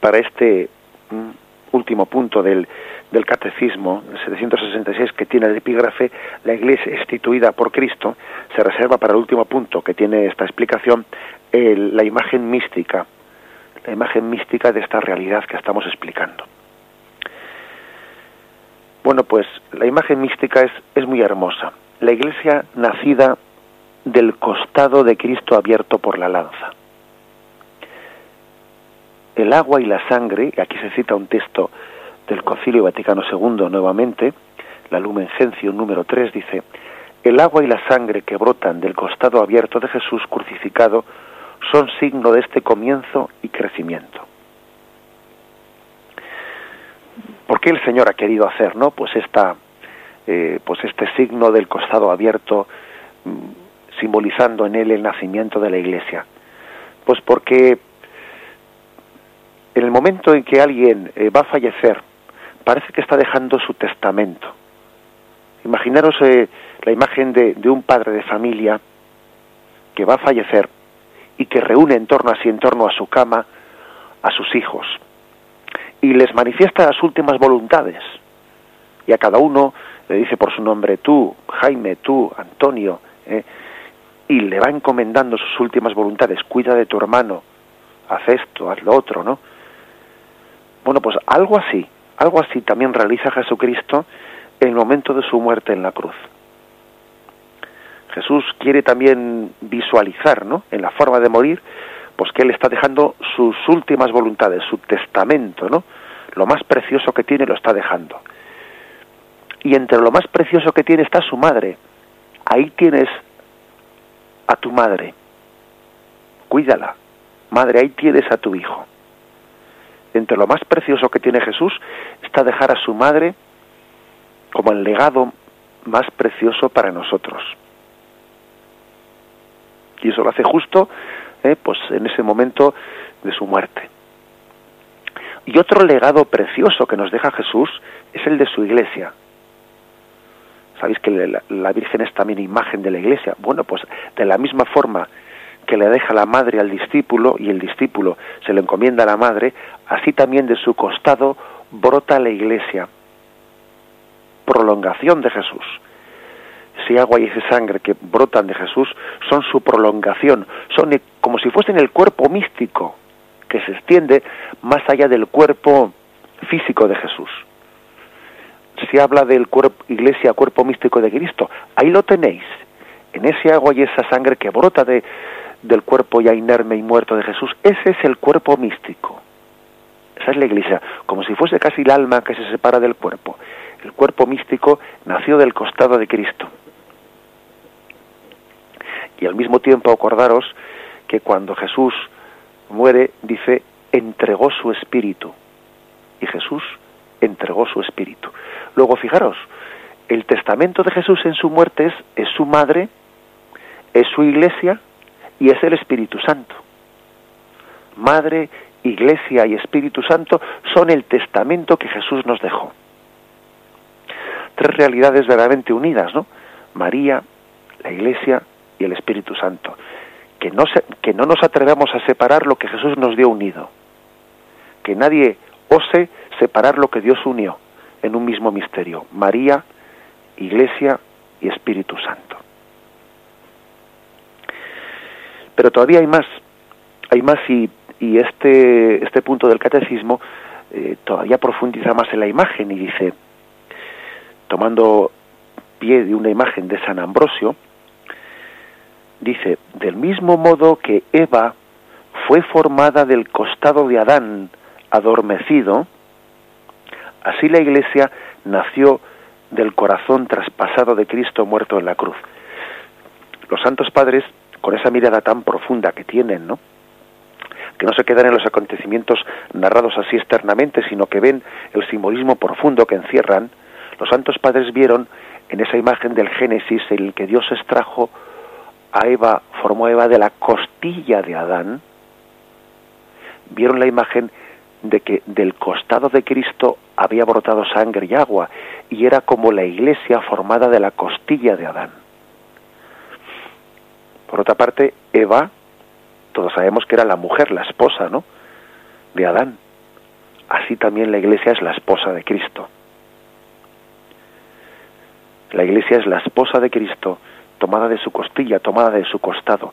para este mm, último punto del del Catecismo 766 que tiene el epígrafe La Iglesia instituida por Cristo, se reserva para el último punto que tiene esta explicación la imagen mística, la imagen mística de esta realidad que estamos explicando. Bueno, pues la imagen mística es, es muy hermosa. La Iglesia nacida del costado de Cristo abierto por la lanza. El agua y la sangre, aquí se cita un texto del Concilio Vaticano II nuevamente, la Lumen Gentium número 3 dice, el agua y la sangre que brotan del costado abierto de Jesús crucificado son signo de este comienzo y crecimiento. ¿Por qué el Señor ha querido hacer, no? Pues esta, eh, pues este signo del costado abierto, mm, simbolizando en él el nacimiento de la Iglesia. Pues porque en el momento en que alguien eh, va a fallecer, parece que está dejando su testamento. Imaginaros eh, la imagen de, un padre de familia que va a fallecer y que reúne en torno a sí, en torno a su cama, a sus hijos y les manifiesta las últimas voluntades. Y a cada uno le dice por su nombre, tú, Jaime, tú, Antonio, eh, y le va encomendando sus últimas voluntades, cuida de tu hermano, haz esto, haz lo otro, ¿no? Bueno, pues algo así algo así también realiza Jesucristo en el momento de su muerte en la cruz. Jesús quiere también visualizar, ¿no? En la forma de morir, pues que él está dejando sus últimas voluntades, su testamento, ¿no? Lo más precioso que tiene lo está dejando. Y entre lo más precioso que tiene está su madre. Ahí tienes a tu madre. Cuídala. Madre, ahí tienes a tu hijo entre lo más precioso que tiene Jesús está dejar a su madre como el legado más precioso para nosotros. Y eso lo hace justo eh, pues en ese momento de su muerte. Y otro legado precioso que nos deja Jesús es el de su iglesia. Sabéis que la, la Virgen es también imagen de la iglesia. Bueno, pues de la misma forma que le deja la madre al discípulo y el discípulo se le encomienda a la madre, así también de su costado brota la iglesia, prolongación de Jesús. Ese agua y ese sangre que brotan de Jesús son su prolongación, son como si fuesen el cuerpo místico que se extiende más allá del cuerpo físico de Jesús. Se habla del cuerpo, iglesia, cuerpo místico de Cristo. Ahí lo tenéis, en ese agua y esa sangre que brota de, del cuerpo ya inerme y muerto de Jesús. Ese es el cuerpo místico. Esa es la iglesia, como si fuese casi el alma que se separa del cuerpo. El cuerpo místico nació del costado de Cristo. Y al mismo tiempo acordaros que cuando Jesús muere, dice, entregó su espíritu. Y Jesús entregó su espíritu. Luego, fijaros, el testamento de Jesús en su muerte es, es su madre, es su iglesia y es el Espíritu Santo. Madre, Iglesia y Espíritu Santo son el testamento que Jesús nos dejó. Tres realidades verdaderamente unidas, ¿no? María, la Iglesia y el Espíritu Santo. Que no, se, que no nos atrevamos a separar lo que Jesús nos dio unido. Que nadie ose separar lo que Dios unió en un mismo misterio. María, Iglesia y Espíritu Santo. Pero todavía hay más, hay más y, y este, este punto del catecismo eh, todavía profundiza más en la imagen y dice, tomando pie de una imagen de San Ambrosio, dice, del mismo modo que Eva fue formada del costado de Adán adormecido, así la Iglesia nació del corazón traspasado de Cristo muerto en la cruz. Los santos padres con esa mirada tan profunda que tienen, ¿no? que no se quedan en los acontecimientos narrados así externamente, sino que ven el simbolismo profundo que encierran, los santos padres vieron en esa imagen del Génesis en el que Dios extrajo a Eva, formó a Eva de la costilla de Adán, vieron la imagen de que del costado de Cristo había brotado sangre y agua, y era como la iglesia formada de la costilla de Adán. Por otra parte, Eva, todos sabemos que era la mujer, la esposa, ¿no? De Adán. Así también la iglesia es la esposa de Cristo. La iglesia es la esposa de Cristo, tomada de su costilla, tomada de su costado.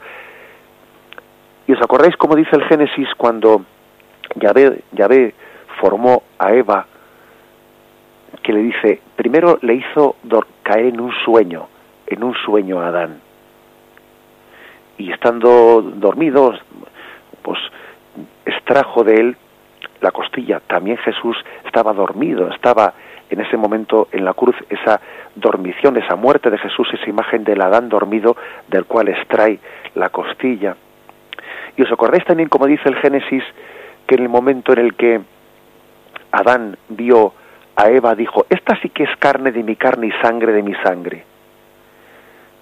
¿Y os acordáis cómo dice el Génesis cuando Yahvé, Yahvé formó a Eva, que le dice, primero le hizo caer en un sueño, en un sueño a Adán. Y estando dormidos, pues extrajo de él la costilla. También Jesús estaba dormido, estaba en ese momento en la cruz, esa dormición, esa muerte de Jesús, esa imagen del Adán dormido del cual extrae la costilla. Y os acordáis también, como dice el Génesis, que en el momento en el que Adán vio a Eva, dijo, esta sí que es carne de mi carne y sangre de mi sangre.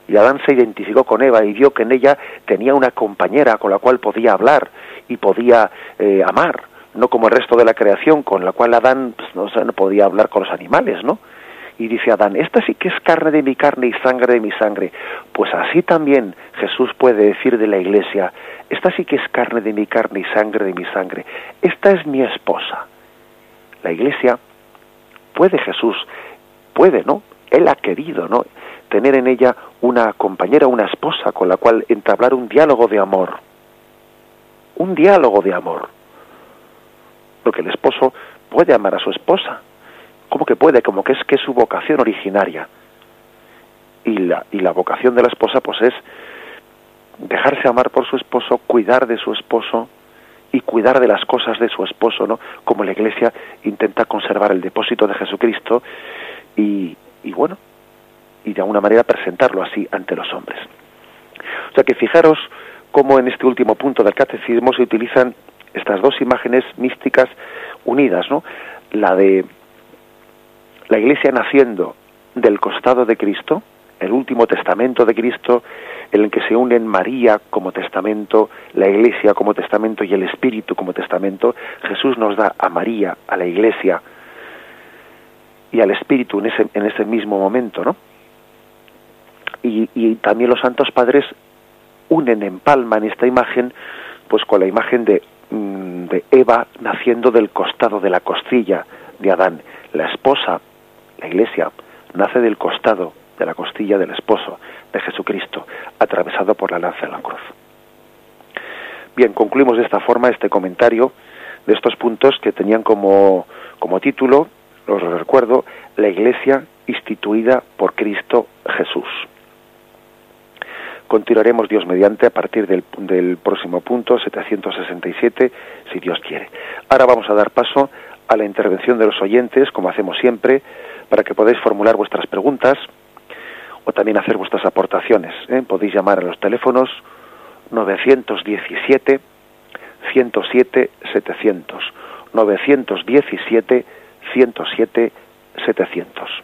Y Adán se identificó con Eva y vio que en ella tenía una compañera con la cual podía hablar y podía eh, amar no como el resto de la creación, con la cual Adán pues, no, no podía hablar con los animales, ¿no? Y dice Adán, esta sí que es carne de mi carne y sangre de mi sangre. Pues así también Jesús puede decir de la iglesia, esta sí que es carne de mi carne y sangre de mi sangre. Esta es mi esposa. La iglesia puede Jesús, puede, ¿no? Él ha querido, ¿no? Tener en ella una compañera, una esposa con la cual entablar un diálogo de amor. Un diálogo de amor porque el esposo puede amar a su esposa. ¿Cómo que puede? Como que es que es su vocación originaria. Y la, y la vocación de la esposa pues es dejarse amar por su esposo, cuidar de su esposo y cuidar de las cosas de su esposo, ¿no? Como la Iglesia intenta conservar el depósito de Jesucristo y, y bueno, y de alguna manera presentarlo así ante los hombres. O sea que fijaros cómo en este último punto del catecismo se utilizan estas dos imágenes místicas unidas, ¿no? La de la iglesia naciendo del costado de Cristo, el último testamento de Cristo, en el que se unen María como testamento, la iglesia como testamento y el Espíritu como testamento, Jesús nos da a María, a la iglesia y al Espíritu en ese, en ese mismo momento, ¿no? Y, y también los santos padres unen, en palma en esta imagen, pues con la imagen de de Eva naciendo del costado de la costilla de Adán. La esposa, la iglesia, nace del costado de la costilla del esposo de Jesucristo, atravesado por la lanza de la cruz. Bien, concluimos de esta forma este comentario de estos puntos que tenían como, como título, os recuerdo, la iglesia instituida por Cristo Jesús. Continuaremos Dios mediante a partir del, del próximo punto 767, si Dios quiere. Ahora vamos a dar paso a la intervención de los oyentes, como hacemos siempre, para que podáis formular vuestras preguntas o también hacer vuestras aportaciones. ¿eh? Podéis llamar a los teléfonos 917 107 700 917 107 700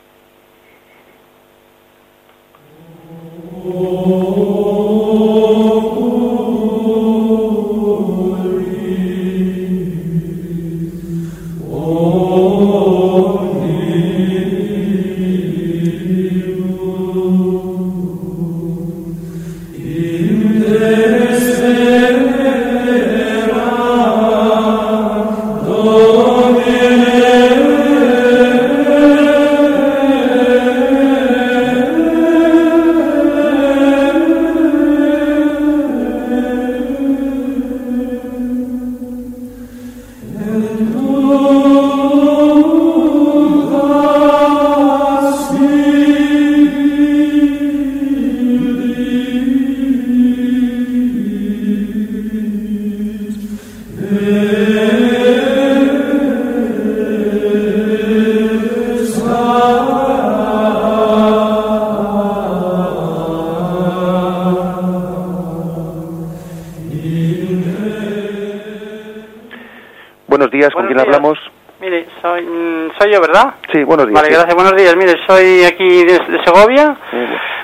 Vale, gracias, buenos días. Mire, soy aquí de, Segovia,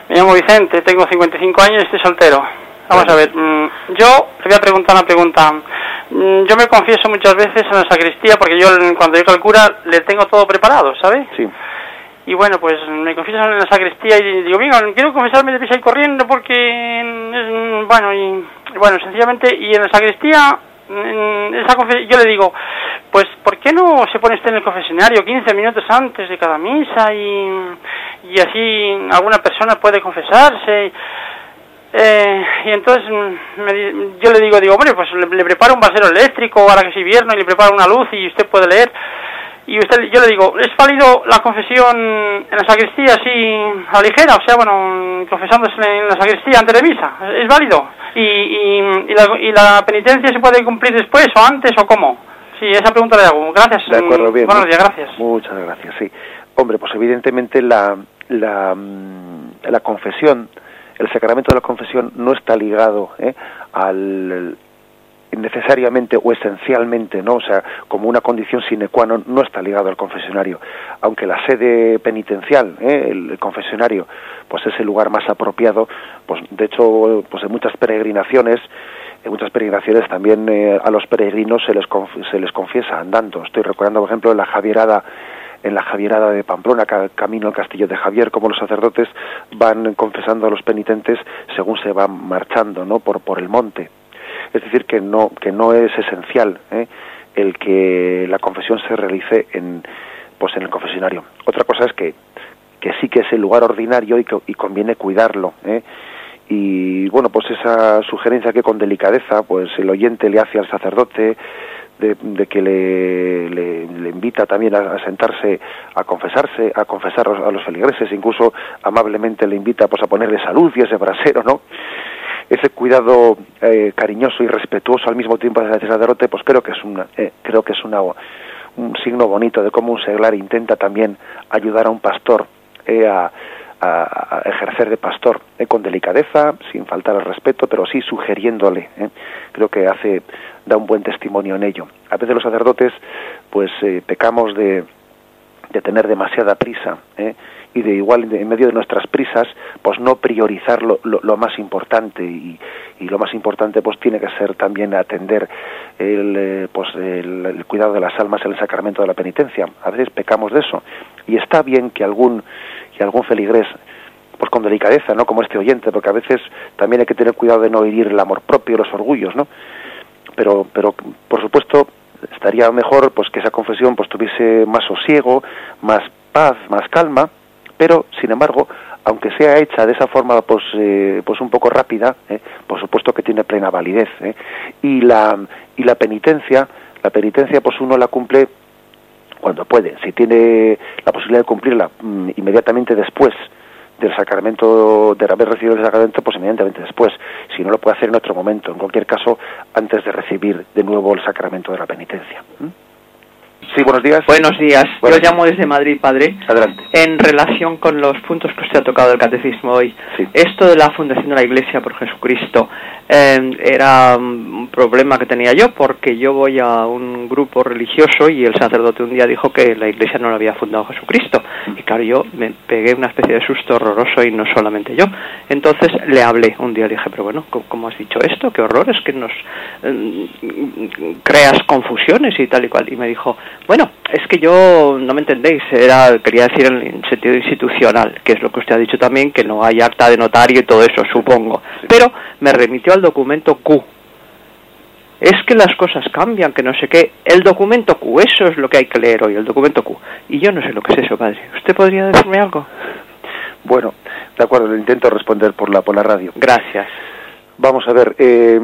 me llamo Vicente, tengo 55 años y estoy soltero. Vamos a ver, mm, yo le voy a preguntar una pregunta. Mm, yo me confieso muchas veces en la sacristía porque yo cuando al cura le tengo todo preparado, ¿sabe? Sí. Y bueno, pues me confieso en la sacristía y digo, venga, quiero confesarme de prisa y corriendo porque, es, bueno, y bueno, sencillamente, y en la sacristía, esa yo le digo, pues ¿por qué no se pone usted en el confesionario 15 minutos antes de cada misa y, y así alguna persona puede confesarse. Eh, y entonces mm, yo le digo, digo, hombre, pues le, preparo un vasero eléctrico ahora que es invierno y le preparo una luz y usted puede leer. Y usted, yo le digo, ¿es válido la confesión en la sacristía así a ligera? O sea, bueno, confesándose en la sacristía antes de misa. ¿Es válido? ¿Y, y, y, la, ¿Y la penitencia se puede cumplir después o antes o cómo? Sí, esa pregunta le hago. Gracias. De acuerdo, bien. Buenos días, gracias. Muchas gracias, sí. Hombre, pues evidentemente la, la, mm, la confesión, el sacramento de la confesión no está ligado ¿eh? al necesariamente o esencialmente, ¿no? O sea, como una condición sine qua non, no está ligado al confesionario. Aunque la sede penitencial, ¿eh? el, confesionario, pues es el lugar más apropiado, pues de hecho, pues en muchas peregrinaciones, en muchas peregrinaciones también eh, a los peregrinos se les, se les confiesa andando. Estoy recordando, por ejemplo, la Javierada en la Javierada de Pamplona, camino al castillo de Javier, como los sacerdotes van confesando a los penitentes según se van marchando, ¿no? Por, por el monte. Es decir, que no, que no es esencial ¿eh? el que la confesión se realice en, pues en el confesionario. Otra cosa es que, que sí que es el lugar ordinario y, que, conviene cuidarlo. ¿eh? Y bueno, pues esa sugerencia que con delicadeza, pues el oyente le hace al sacerdote, de, que le, le, invita también a, sentarse a confesarse, a confesar a los feligreses, incluso amablemente le invita pues a ponerle salud y ese brasero, ¿no? Ese cuidado eh, cariñoso y respetuoso al mismo tiempo del sacerdote, pues creo que es una, eh, creo que es una, un signo bonito de cómo un seglar intenta también ayudar a un pastor eh, a, a, ejercer de pastor eh, con delicadeza, sin faltar al respeto, pero sí sugiriéndole. Eh. Creo que hace da un buen testimonio en ello. A veces los sacerdotes, pues eh, pecamos de, de tener demasiada prisa y de igual en medio de nuestras prisas, pues no priorizar lo, lo, más importante y, y, lo más importante pues tiene que ser también atender el, pues el, el, cuidado de las almas en el sacramento de la penitencia. A veces pecamos de eso y está bien que algún y algún feligrés pues con delicadeza, ¿no? Como este oyente, porque a veces también hay que tener cuidado de no herir el amor propio, los orgullos, ¿no? Pero, pero por supuesto estaría mejor pues que esa confesión pues tuviese más sosiego, más paz, más calma, pero sin embargo, aunque sea hecha de esa forma pues eh, pues un poco rápida, ¿eh? por supuesto que tiene plena validez, ¿eh? y la y la penitencia, la penitencia pues uno la cumple cuando puede. Si tiene la posibilidad de cumplirla mm, inmediatamente después del sacramento, de haber recibido el sacramento, pues inmediatamente después. Si no lo puede hacer en otro momento, en cualquier caso, antes de recibir de nuevo el sacramento de la penitencia. Sí, buenos días. Buenos días. Yo llamo desde Madrid, padre. Adelante. En relación con los puntos que usted ha tocado del catecismo hoy, esto de la fundación de la Iglesia por Jesucristo eh, era un problema que tenía yo porque yo voy a un grupo religioso y el sacerdote un día dijo que la Iglesia no la había fundado Jesucristo. Claro, yo me pegué una especie de susto horroroso y no solamente yo. Entonces le hablé un día, le dije, pero bueno, ¿cómo has dicho esto? Qué horror, es que nos eh, creas confusiones y tal y cual. Y me dijo, bueno, es que yo, no me entendéis, era, quería decir en sentido institucional, que es lo que usted ha dicho también, que no hay acta de notario y todo eso, supongo. Pero me remitió al documento Q. Es que las cosas cambian, que no sé qué. El documento Q, eso es lo que hay que leer hoy, el documento Q. Y yo no sé lo que es eso, padre. ¿Usted podría decirme algo? Bueno, de acuerdo, le intento responder por la, por la radio. Gracias. Vamos a ver, eh,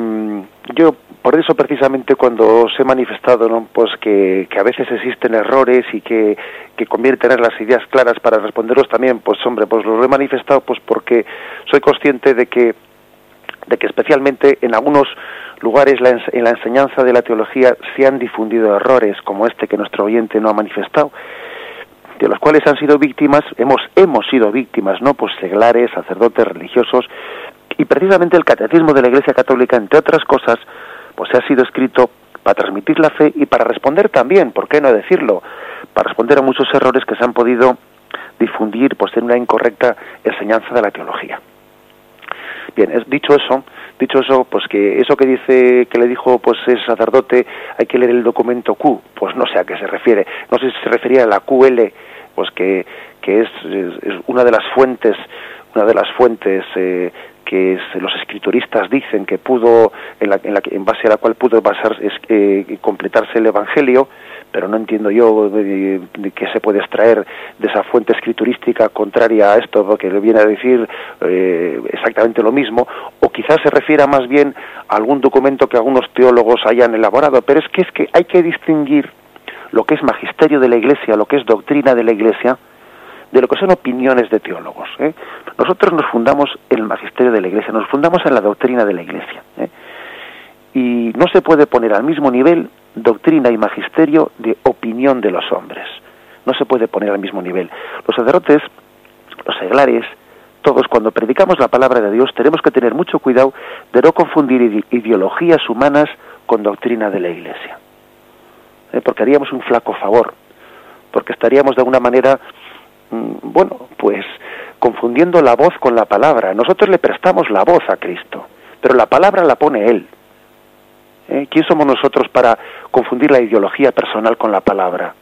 yo por eso precisamente cuando se he manifestado ¿no? pues que, que, a veces existen errores y que, que conviene tener las ideas claras para responderlos también pues hombre pues los he manifestado pues porque soy consciente de que de que especialmente en algunos lugares en la enseñanza de la teología se han difundido errores como este que nuestro oyente no ha manifestado de los cuales han sido víctimas hemos hemos sido víctimas no pues seglares sacerdotes religiosos y precisamente el catecismo de la Iglesia Católica entre otras cosas pues ha sido escrito para transmitir la fe y para responder también, ¿por qué no decirlo? Para responder a muchos errores que se han podido difundir pues en una incorrecta enseñanza de la teología. Bien, dicho eso, dicho eso, pues que eso que dice, que le dijo pues el sacerdote, hay que leer el documento Q, pues no sé a qué se refiere, no sé si se refería a la QL, pues que, que es, una de las fuentes, una de las fuentes eh, que los escrituristas dicen que pudo en, la, en, la, en base a la cual pudo basar, eh, completarse el Evangelio, pero no entiendo yo de, qué se puede extraer de esa fuente escriturística contraria a esto, porque le viene a decir eh, exactamente lo mismo, o quizás se refiera más bien a algún documento que algunos teólogos hayan elaborado, pero es que es que hay que distinguir lo que es magisterio de la Iglesia, lo que es doctrina de la Iglesia, de lo que son opiniones de teólogos. ¿eh? Nosotros nos fundamos en el magisterio de la Iglesia, nos fundamos en la doctrina de la Iglesia. ¿eh? Y no se puede poner al mismo nivel doctrina y magisterio de opinión de los hombres. No se puede poner al mismo nivel. Los sacerdotes, los seglares, todos cuando predicamos la palabra de Dios tenemos que tener mucho cuidado de no confundir ideologías humanas con doctrina de la Iglesia. ¿Eh? Porque haríamos un flaco favor, porque estaríamos de alguna manera, mmm, bueno, pues confundiendo la voz con la palabra. Nosotros le prestamos la voz a Cristo, pero la palabra la pone Él. ¿Eh? ¿Quién somos nosotros para confundir la ideología personal con la palabra?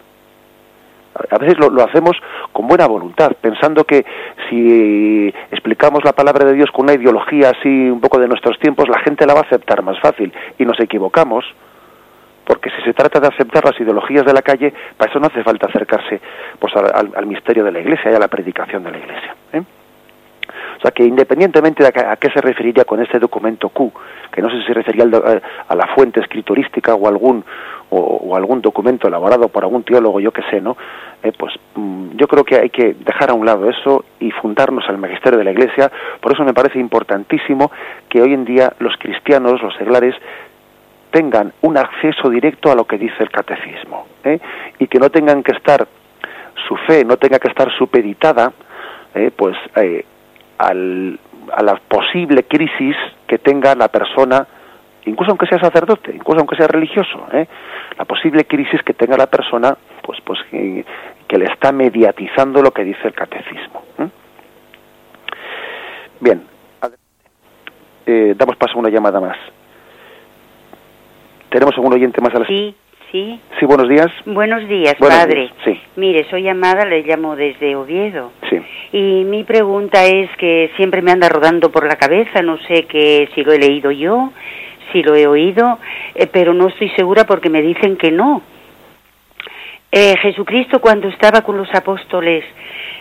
A veces lo, hacemos con buena voluntad, pensando que si explicamos la palabra de Dios con una ideología así un poco de nuestros tiempos, la gente la va a aceptar más fácil. Y nos equivocamos, porque si se trata de aceptar las ideologías de la calle, para eso no hace falta acercarse pues, al, al misterio de la Iglesia y a la predicación de la Iglesia. ¿eh? O sea que independientemente de a, qué se referiría con este documento Q, que no sé si se refería a, la fuente escriturística o algún o, o, algún documento elaborado por algún teólogo, yo que sé, ¿no? Eh, pues mmm, yo creo que hay que dejar a un lado eso y fundarnos al magisterio de la Iglesia. Por eso me parece importantísimo que hoy en día los cristianos, los seglares, tengan un acceso directo a lo que dice el catecismo ¿eh? y que no tengan que estar su fe no tenga que estar supeditada ¿eh? pues eh, al, a la posible crisis que tenga la persona, incluso aunque sea sacerdote, incluso aunque sea religioso, ¿eh? la posible crisis que tenga la persona, pues, pues que, le está mediatizando lo que dice el catecismo. ¿eh? Bien, eh, damos paso a una llamada más. ¿Tenemos algún oyente más a la Sí, sí. Sí, buenos días. Buenos días, buenos padre. Días. Sí. Mire, soy Amada, le llamo desde Oviedo. Sí. Y mi pregunta es que siempre me anda rodando por la cabeza, no sé que si lo he leído yo, si lo he oído, eh, pero no estoy segura porque me dicen que no. Eh, Jesucristo cuando estaba con los apóstoles,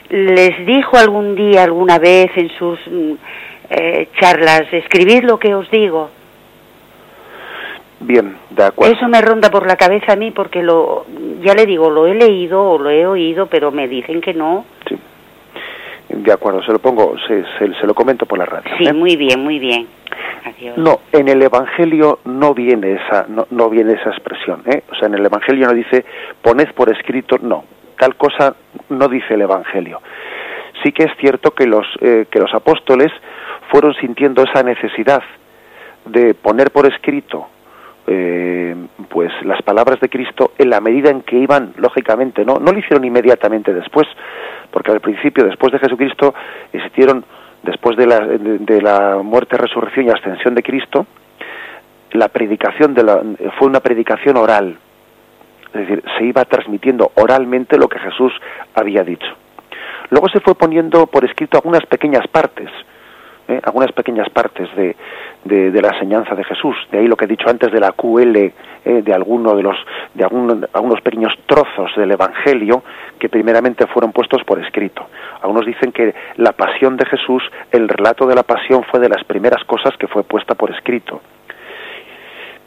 ¿les dijo algún día, alguna vez en sus eh, charlas, escribid lo que os digo? Bien, de acuerdo. Eso me ronda por la cabeza a mí porque lo, ya le digo, lo he leído o lo he oído, pero me dicen que no. Sí. De acuerdo, se lo pongo, se, se, se lo comento por la radio. Sí, ¿eh? muy bien, muy bien. Adiós. No, en el Evangelio no viene esa, no, no viene esa expresión, ¿eh? O sea, en el Evangelio no dice poned por escrito, no, tal cosa no dice el Evangelio. Sí que es cierto que los eh, que los apóstoles fueron sintiendo esa necesidad de poner por escrito eh, pues las palabras de Cristo en la medida en que iban lógicamente no no lo hicieron inmediatamente después porque al principio después de Jesucristo existieron después de la, de, de la muerte resurrección y ascensión de Cristo la predicación de la, fue una predicación oral. Es decir se iba transmitiendo oralmente lo que Jesús había dicho. Luego se fue poniendo por escrito algunas pequeñas partes ¿eh? algunas pequeñas partes de, de, de, la enseñanza de Jesús. De ahí lo que he dicho antes de la QL, ¿eh? de alguno de los, de algún, algunos pequeños trozos del Evangelio que primeramente fueron puestos por escrito. Algunos dicen que la pasión de Jesús, el relato de la pasión fue de las primeras cosas que fue puesta por escrito.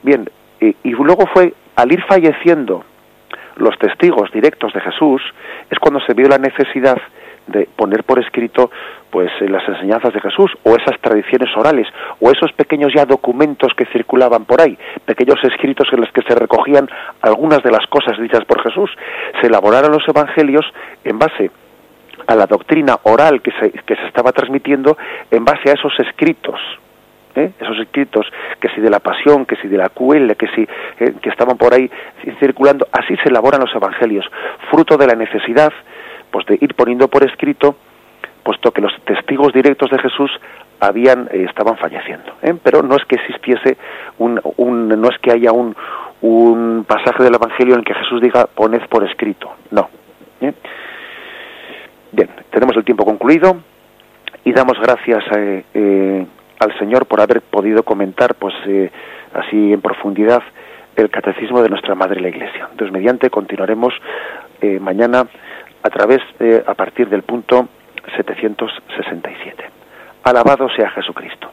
Bien, y, y luego fue al ir falleciendo los testigos directos de Jesús, es cuando se vio la necesidad de poner por escrito pues las enseñanzas de Jesús o esas tradiciones orales o esos pequeños ya documentos que circulaban por ahí, pequeños escritos en los que se recogían algunas de las cosas dichas por Jesús, se elaboraron los evangelios en base a la doctrina oral que se, que se estaba transmitiendo en base a esos escritos ¿Eh? esos escritos, que si de la pasión, que si de la QL, que si eh, que estaban por ahí circulando, así se elaboran los evangelios, fruto de la necesidad pues de ir poniendo por escrito puesto que los testigos directos de Jesús habían eh, estaban falleciendo ¿eh? pero no es que existiese un, un no es que haya un, un pasaje del evangelio en el que Jesús diga poned por escrito no ¿eh? bien tenemos el tiempo concluido y damos gracias al Señor por haber podido comentar pues así en profundidad el catecismo de nuestra Madre la Iglesia. Entonces, mediante continuaremos mañana a través, a partir del punto 767. Alabado sea Jesucristo.